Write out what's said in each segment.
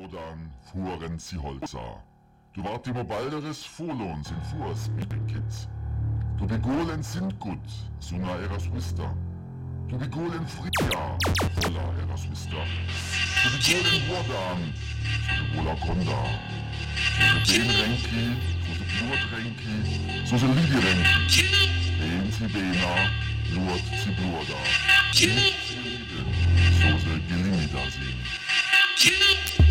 Wodan fuhren sie Holza. Du wart immer balderes Folon sind Fuß, Kids. Du begolen sind gut, sunga eras Wister. Du begolen Frija, voller eras Wister. Du begolen Wodan, so wola Konda. So du Ben Renki, so du Blut Renki, so du Lidi Renki. Ben sie Bena, Lurt sie Bluda. Nicht sie Lieden, so sie Gelimida sehen.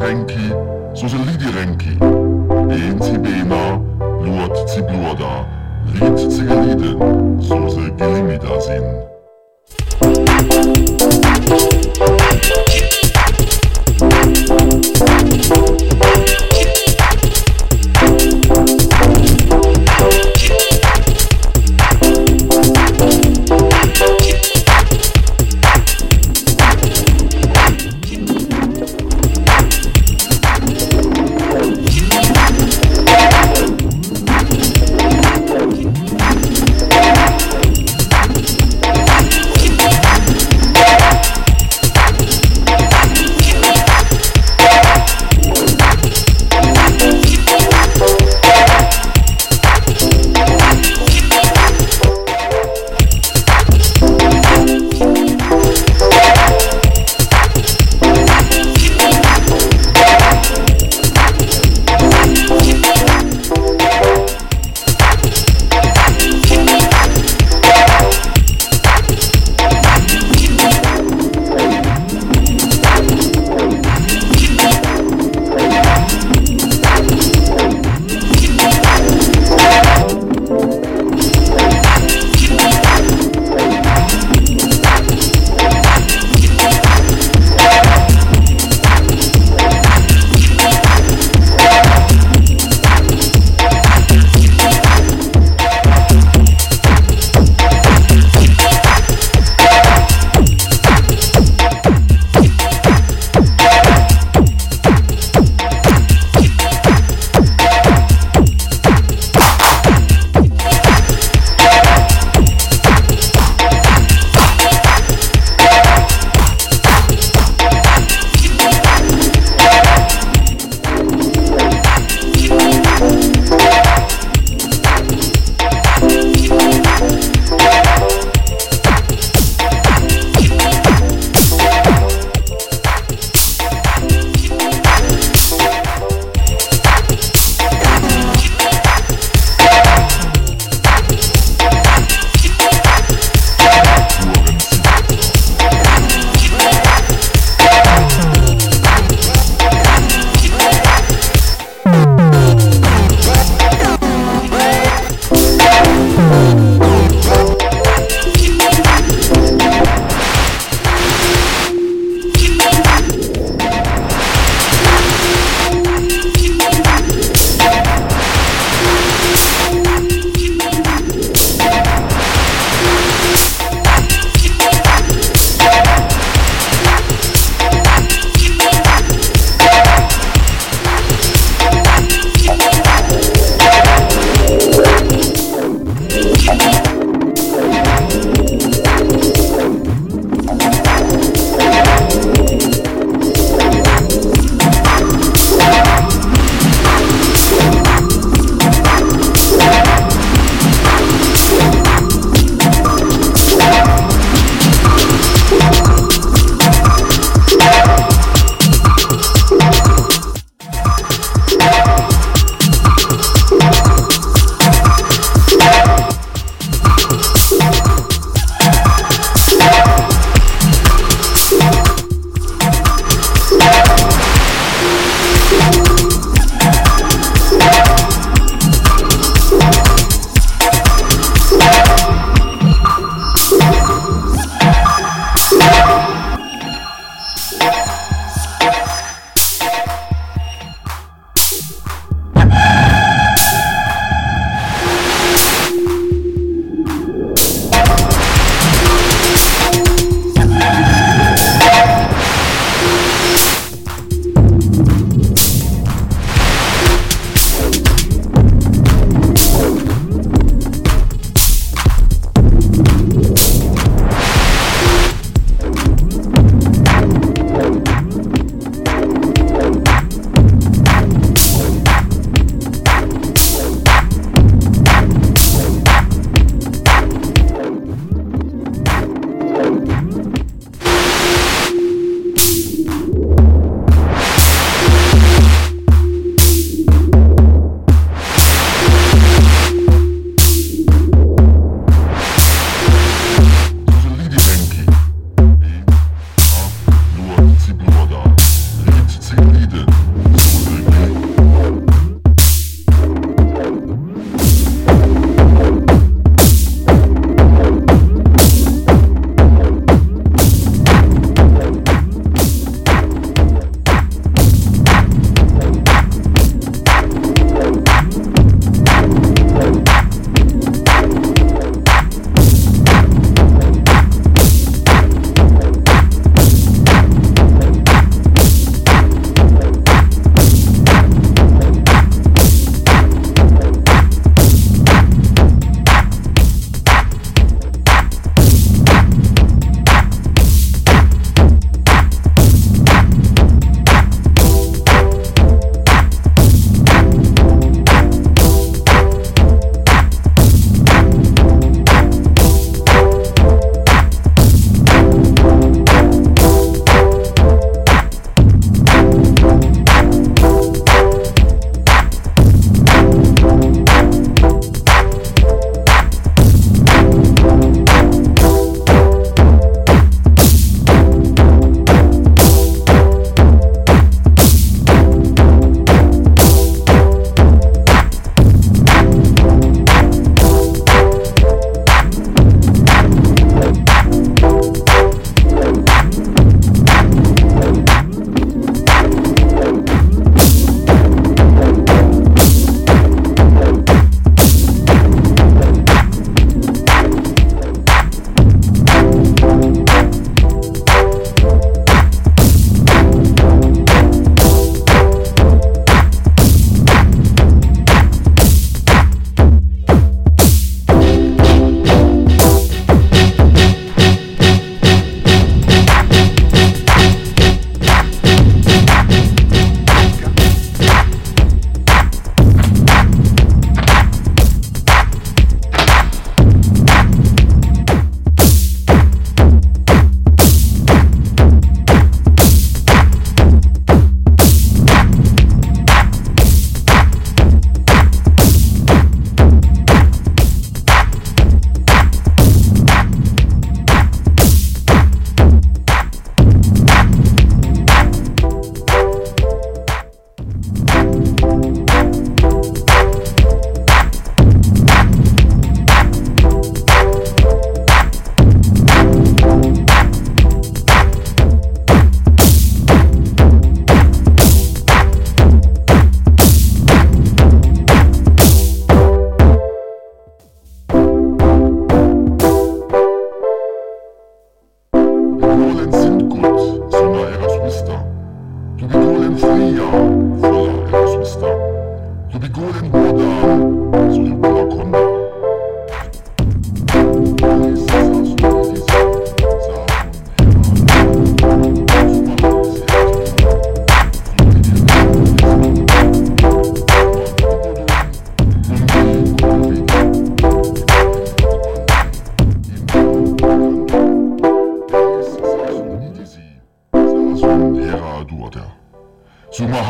ręki, zużyli ręki. Jęcy bejna, lud ci bluda, lid ci.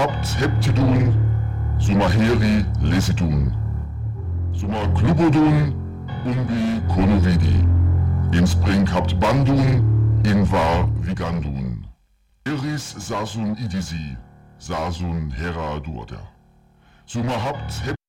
Habt heptidun, suma heri lesidun, suma klubodun, umbi konovidi. In Spring habt bandun, in var vigandun. Iris sasun idisi, sasun hera duoder. Suma habt